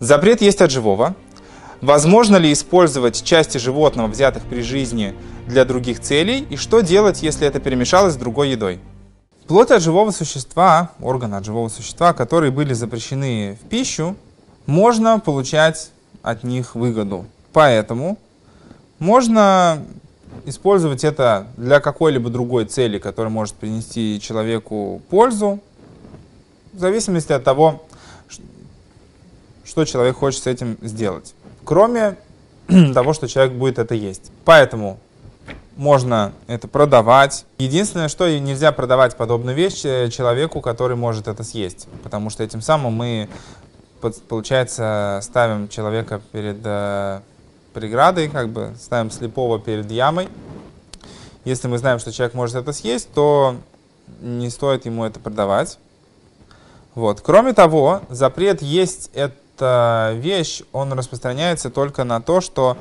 Запрет есть от живого. Возможно ли использовать части животного, взятых при жизни, для других целей? И что делать, если это перемешалось с другой едой? Плоть от живого существа, органы от живого существа, которые были запрещены в пищу, можно получать от них выгоду. Поэтому можно использовать это для какой-либо другой цели, которая может принести человеку пользу, в зависимости от того, что человек хочет с этим сделать. Кроме того, что человек будет это есть. Поэтому можно это продавать. Единственное, что нельзя продавать подобную вещь э, человеку, который может это съесть. Потому что этим самым мы, получается, ставим человека перед э, преградой, как бы ставим слепого перед ямой. Если мы знаем, что человек может это съесть, то не стоит ему это продавать. Вот. Кроме того, запрет есть эта вещь, он распространяется только на то, что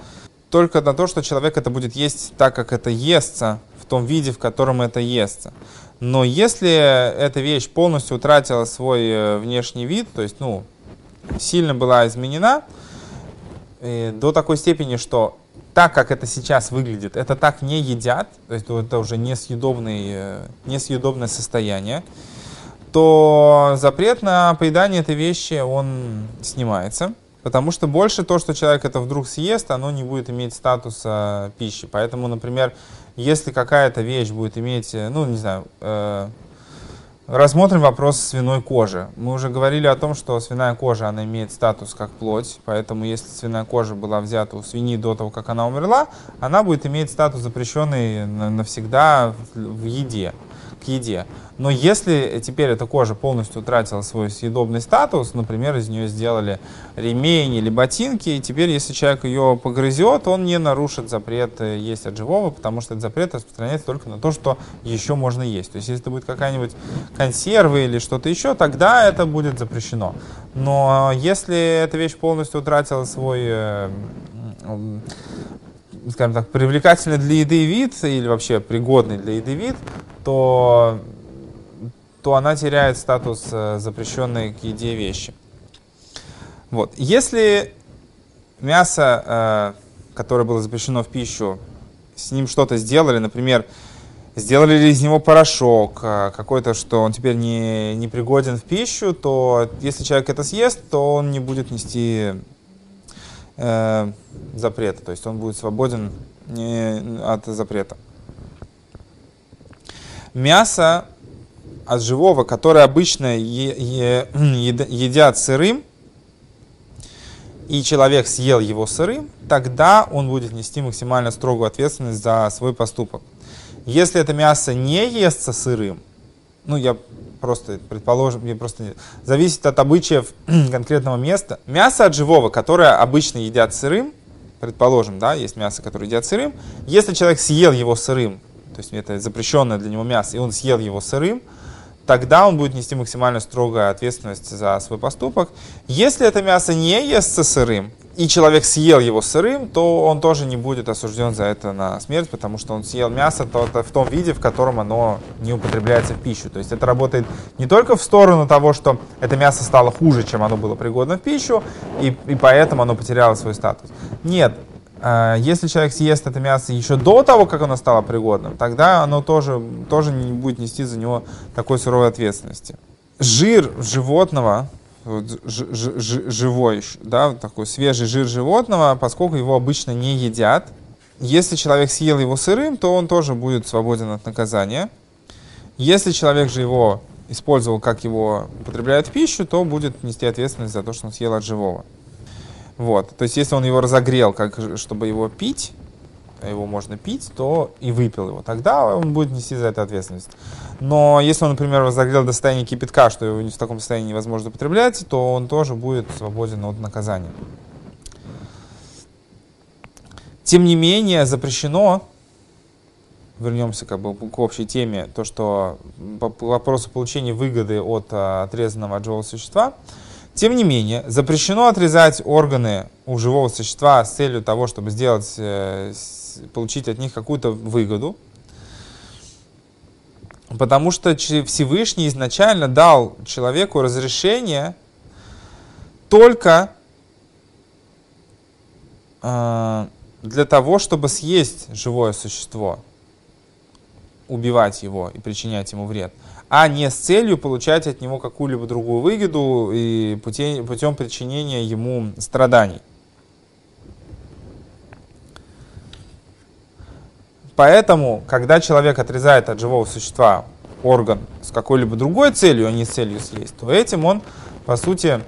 только на то, что человек это будет есть так, как это естся, в том виде, в котором это естся. Но если эта вещь полностью утратила свой э, внешний вид, то есть, ну, сильно была изменена, э, до такой степени, что так, как это сейчас выглядит, это так не едят, то есть это уже несъедобный, э, несъедобное состояние, то запрет на поедание этой вещи, он снимается. Потому что больше то, что человек это вдруг съест, оно не будет иметь статуса пищи. Поэтому, например, если какая-то вещь будет иметь, э, ну, не знаю, э, рассмотрим вопрос свиной кожи. Мы уже говорили о том, что свиная кожа, она имеет статус как плоть, поэтому если свиная кожа была взята у свиньи до того, как она умерла, она будет иметь статус запрещенный навсегда в еде к еде. Но если теперь эта кожа полностью утратила свой съедобный статус, например, из нее сделали ремень или ботинки, и теперь, если человек ее погрызет, он не нарушит запрет э, есть от живого, потому что этот запрет распространяется только на то, что еще можно есть. То есть, если это будет какая-нибудь консерва или что-то еще, тогда это будет запрещено. Но если эта вещь полностью утратила свой э, скажем так, привлекательный для еды вид или вообще пригодный для еды вид, то, то она теряет статус э, запрещенной к еде вещи. Вот. Если мясо, э, которое было запрещено в пищу, с ним что-то сделали, например, сделали ли из него порошок э, какой-то, что он теперь не, не пригоден в пищу, то если человек это съест, то он не будет нести э, запрета, то есть он будет свободен не, от запрета. Мясо от живого, которое обычно е, е, едят сырым, и человек съел его сырым, тогда он будет нести максимально строгую ответственность за свой поступок. Если это мясо не естся сырым, ну я просто, предположим, мне просто зависит от обычаев конкретного места. Мясо от живого, которое обычно едят сырым, предположим, да, есть мясо, которое едят сырым, если человек съел его сырым, то есть это запрещенное для него мясо, и он съел его сырым, тогда он будет нести максимально строгую ответственность за свой поступок. Если это мясо не естся сырым, и человек съел его сырым, то он тоже не будет осужден за это на смерть, потому что он съел мясо в том виде, в котором оно не употребляется в пищу. То есть это работает не только в сторону того, что это мясо стало хуже, чем оно было пригодно в пищу, и, и поэтому оно потеряло свой статус. Нет, э, если человек съест это мясо еще до того, как оно стало пригодным, тогда оно тоже, тоже не будет нести за него такой суровой ответственности. Жир животного вот, ж, ж, ж, живой, да, такой свежий жир животного, поскольку его обычно не едят. Если человек съел его сырым, то он тоже будет свободен от наказания. Если человек же его использовал, как его употребляют в пищу, то будет нести ответственность за то, что он съел от живого. Вот. То есть, если он его разогрел, как, чтобы его пить, его можно пить, то и выпил его. Тогда он будет нести за это ответственность. Но если он, например, разогрел до состояния кипятка, что его в таком состоянии невозможно употреблять, то он тоже будет свободен от наказания. Тем не менее, запрещено, вернемся как бы к общей теме, то, что по вопросу получения выгоды от а, отрезанного от живого существа, тем не менее, запрещено отрезать органы у живого существа с целью того, чтобы сделать э, получить от них какую-то выгоду, потому что Всевышний изначально дал человеку разрешение только э, для того, чтобы съесть живое существо, убивать его и причинять ему вред, а не с целью получать от него какую-либо другую выгоду и путем, путем причинения ему страданий. Поэтому, когда человек отрезает от живого существа орган с какой-либо другой целью, а не с целью съесть, то этим он, по сути,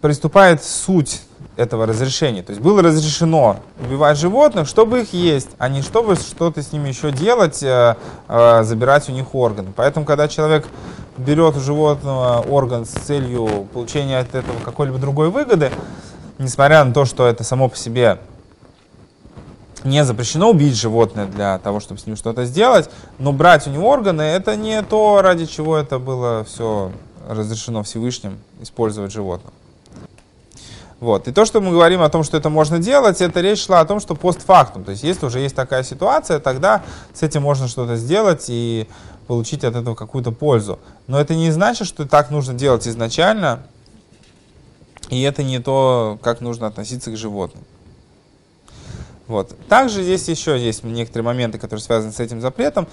приступает суть этого разрешения. То есть было разрешено убивать животных, чтобы их есть, а не чтобы что-то с ними еще делать, э, э, забирать у них органы. Поэтому, когда человек берет у животного орган с целью получения от этого какой-либо другой выгоды, несмотря на то, что это само по себе не запрещено убить животное для того, чтобы с ним что-то сделать, но брать у него органы, это не то, ради чего это было все разрешено Всевышним использовать животных. Вот. И то, что мы говорим о том, что это можно делать, это речь шла о том, что постфактум. То есть, если уже есть такая ситуация, тогда с этим можно что-то сделать и получить от этого какую-то пользу. Но это не значит, что так нужно делать изначально, и это не то, как нужно относиться к животным. Вот. Также здесь еще есть некоторые моменты, которые связаны с этим запретом.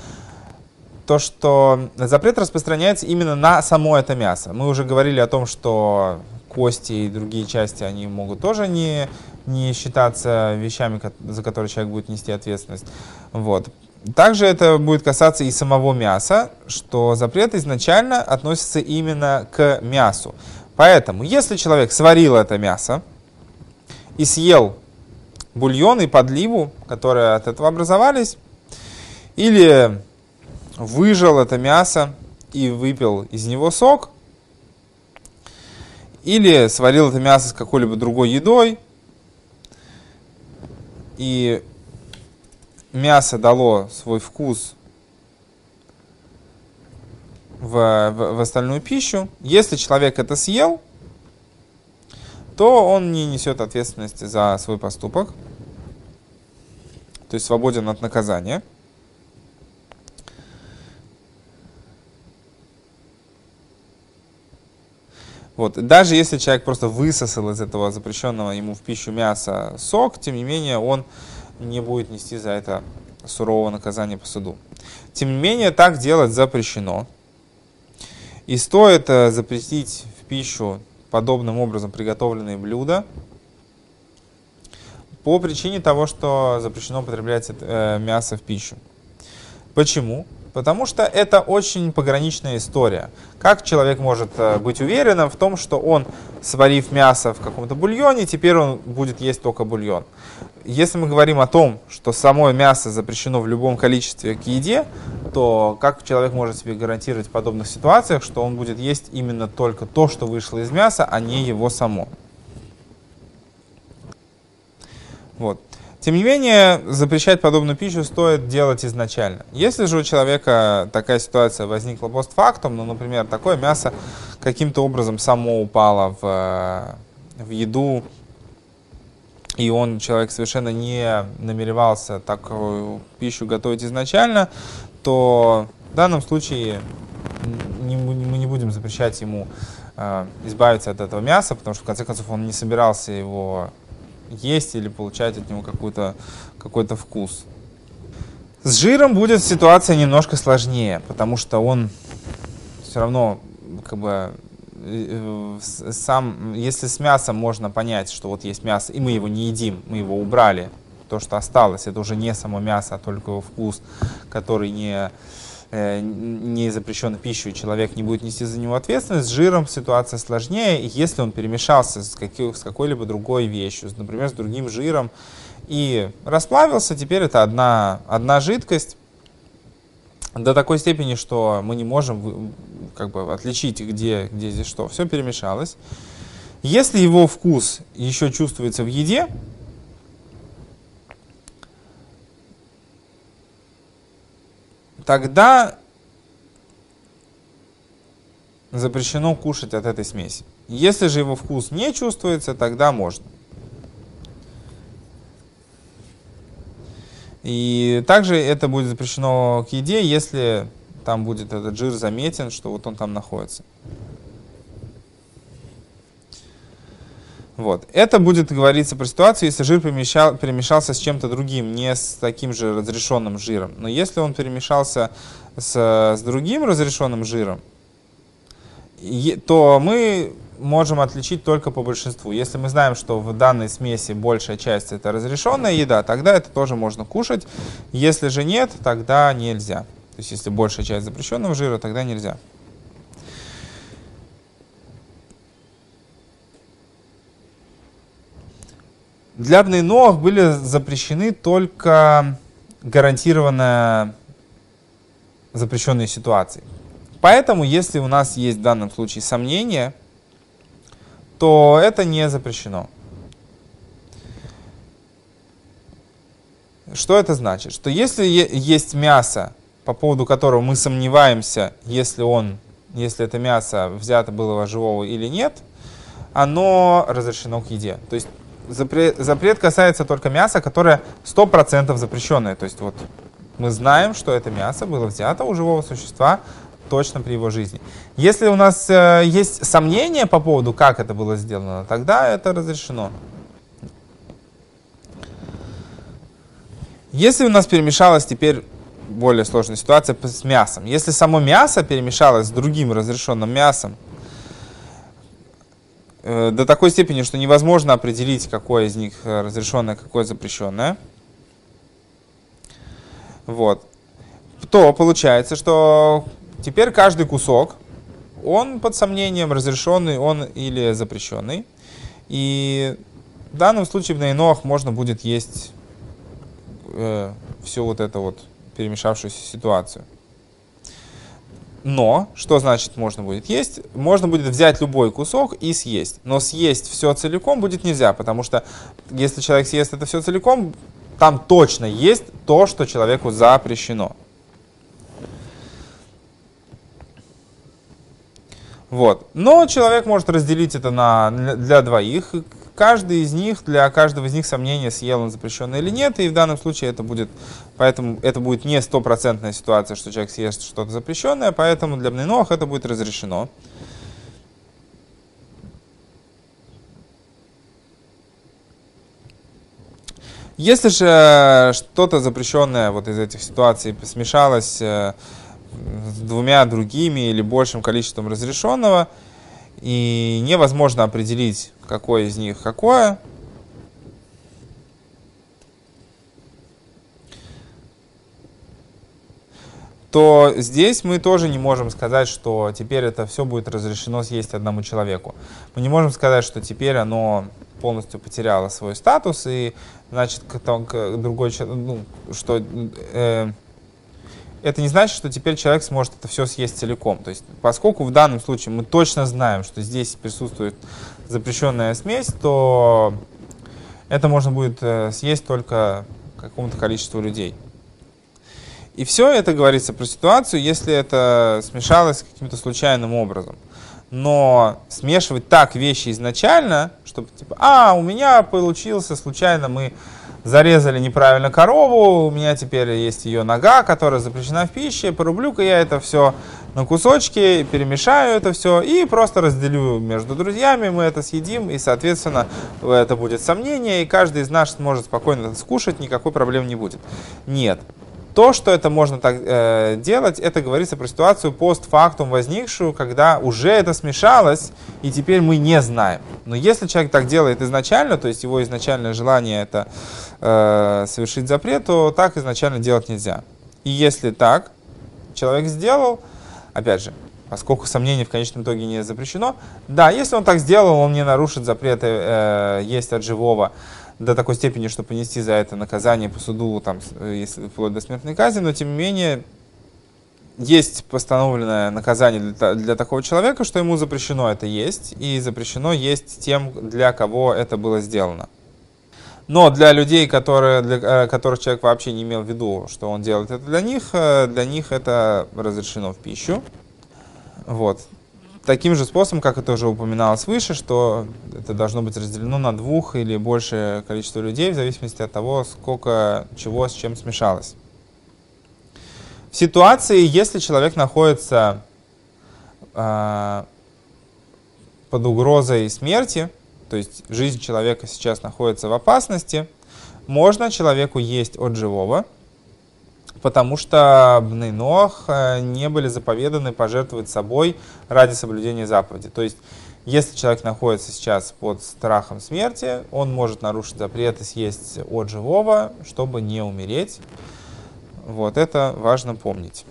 То, что запрет распространяется именно на само это мясо. Мы уже говорили о том, что кости и другие части, они могут тоже не, не считаться вещами, за которые человек будет нести ответственность. Вот. Также это будет касаться и самого мяса, что запрет изначально относится именно к мясу. Поэтому, если человек сварил это мясо и съел бульон и подливу, которые от этого образовались, или выжал это мясо и выпил из него сок, или сварил это мясо с какой-либо другой едой, и мясо дало свой вкус в, в, в остальную пищу. Если человек это съел, то он не несет ответственности за свой поступок, то есть свободен от наказания. Вот. Даже если человек просто высосал из этого запрещенного ему в пищу мяса сок, тем не менее он не будет нести за это сурового наказания по суду. Тем не менее, так делать запрещено. И стоит э, запретить в пищу подобным образом приготовленные блюда по причине того, что запрещено употреблять э, мясо в пищу. Почему? Потому что это очень пограничная история. Как человек может э, быть уверенным в том, что он, сварив мясо в каком-то бульоне, теперь он будет есть только бульон? Если мы говорим о том, что само мясо запрещено в любом количестве к еде, то как человек может себе гарантировать в подобных ситуациях, что он будет есть именно только то, что вышло из мяса, а не его само? Вот. Тем не менее, запрещать подобную пищу стоит делать изначально. Если же у человека такая ситуация возникла постфактум, ну, например, такое мясо каким-то образом само упало в, в еду, и он, человек, совершенно не намеревался такую пищу готовить изначально, то в данном случае мы не будем запрещать ему э, избавиться от этого мяса, потому что, в конце концов, он не собирался его есть или получать от него какой-то какой вкус. С жиром будет ситуация немножко сложнее, потому что он все равно как бы э, сам, если с мясом можно понять, что вот есть мясо, и мы его не едим, мы его убрали, то, что осталось, это уже не само мясо, а только его вкус, который не не запрещенной пищей, человек не будет нести за него ответственность, с жиром ситуация сложнее, если он перемешался с, какой, с какой-либо другой вещью, например, с другим жиром, и расплавился, теперь это одна, одна жидкость, до такой степени, что мы не можем как бы, отличить, где, где здесь что. Все перемешалось. Если его вкус еще чувствуется в еде, тогда запрещено кушать от этой смеси. Если же его вкус не чувствуется, тогда можно. И также это будет запрещено к еде, если там будет этот жир заметен, что вот он там находится. Вот. Это будет говориться про ситуацию, если жир перемещал, перемешался с чем-то другим, не с таким же разрешенным жиром. Но если он перемешался с, с другим разрешенным жиром, то мы можем отличить только по большинству. Если мы знаем, что в данной смеси большая часть это разрешенная еда, тогда это тоже можно кушать. Если же нет, тогда нельзя. То есть если большая часть запрещенного жира, тогда нельзя. Для бнейноах были запрещены только гарантированно запрещенные ситуации. Поэтому, если у нас есть в данном случае сомнения, то это не запрещено. Что это значит? Что если есть мясо, по поводу которого мы сомневаемся, если, он, если это мясо взято было живого или нет, оно разрешено к еде. То есть запрет, касается только мяса, которое 100% запрещенное. То есть вот мы знаем, что это мясо было взято у живого существа точно при его жизни. Если у нас э, есть сомнения по поводу, как это было сделано, тогда это разрешено. Если у нас перемешалась теперь более сложная ситуация с мясом. Если само мясо перемешалось с другим разрешенным мясом, до такой степени, что невозможно определить, какое из них э, разрешенное, какое запрещенное. Вот. То получается, что теперь каждый кусок, он под сомнением разрешенный, он или запрещенный. И в данном случае в Нейноах можно будет есть э, всю вот эту вот перемешавшуюся ситуацию. Но, что значит можно будет есть? Можно будет взять любой кусок и съесть. Но съесть все целиком будет нельзя, потому что если человек съест это все целиком, там точно есть то, что человеку запрещено. Вот. Но человек может разделить это на, для двоих каждый из них, для каждого из них сомнения, съел он запрещенное или нет, и в данном случае это будет, поэтому это будет не стопроцентная ситуация, что человек съест что-то запрещенное, поэтому для бненох это будет разрешено. Если же что-то запрещенное вот из этих ситуаций смешалось э, с двумя другими или большим количеством разрешенного, и невозможно определить, какое из них какое. то здесь мы тоже не можем сказать, что теперь это все будет разрешено съесть одному человеку. Мы не можем сказать, что теперь оно полностью потеряло свой статус, и значит, другой человек, ну, что э, это не значит, что теперь человек сможет это все съесть целиком. То есть, поскольку в данном случае мы точно знаем, что здесь присутствует запрещенная смесь, то это можно будет э, съесть только какому-то количеству людей. И все это говорится про ситуацию, если это смешалось каким-то случайным образом. Но смешивать так вещи изначально, чтобы типа, а, у меня получился случайно, мы зарезали неправильно корову, у меня теперь есть ее нога, которая запрещена в пище, порублю-ка я это все на кусочки, перемешаю это все и просто разделю между друзьями, мы это съедим, и, соответственно, это будет сомнение, и каждый из нас сможет спокойно это скушать, никакой проблем не будет. Нет, то, что это можно так э, делать, это говорится про ситуацию постфактум возникшую, когда уже это смешалось, и теперь мы не знаем. Но если человек так делает изначально, то есть его изначальное желание это э, совершить запрет, то так изначально делать нельзя. И если так человек сделал, опять же, поскольку сомнение в конечном итоге не запрещено, да, если он так сделал, он не нарушит запреты э, есть от живого, до такой степени, что понести за это наказание по суду, там, если вплоть до смертной казни, но тем не менее есть постановленное наказание для, для такого человека, что ему запрещено это есть, и запрещено есть тем, для кого это было сделано. Но для людей, которые, для э, которых человек вообще не имел в виду, что он делает это для них, э, для них это разрешено в пищу. Вот таким же способом, как это уже упоминалось выше, что это должно быть разделено на двух или большее количество людей, в зависимости от того, сколько чего с чем смешалось. В ситуации, если человек находится э, под угрозой смерти, то есть жизнь человека сейчас находится в опасности, можно человеку есть от живого, потому что Бны Нох э, не были заповеданы пожертвовать собой ради соблюдения заповеди. То есть, если человек находится сейчас под страхом смерти, он может нарушить запрет и съесть от живого, чтобы не умереть. Вот это важно помнить.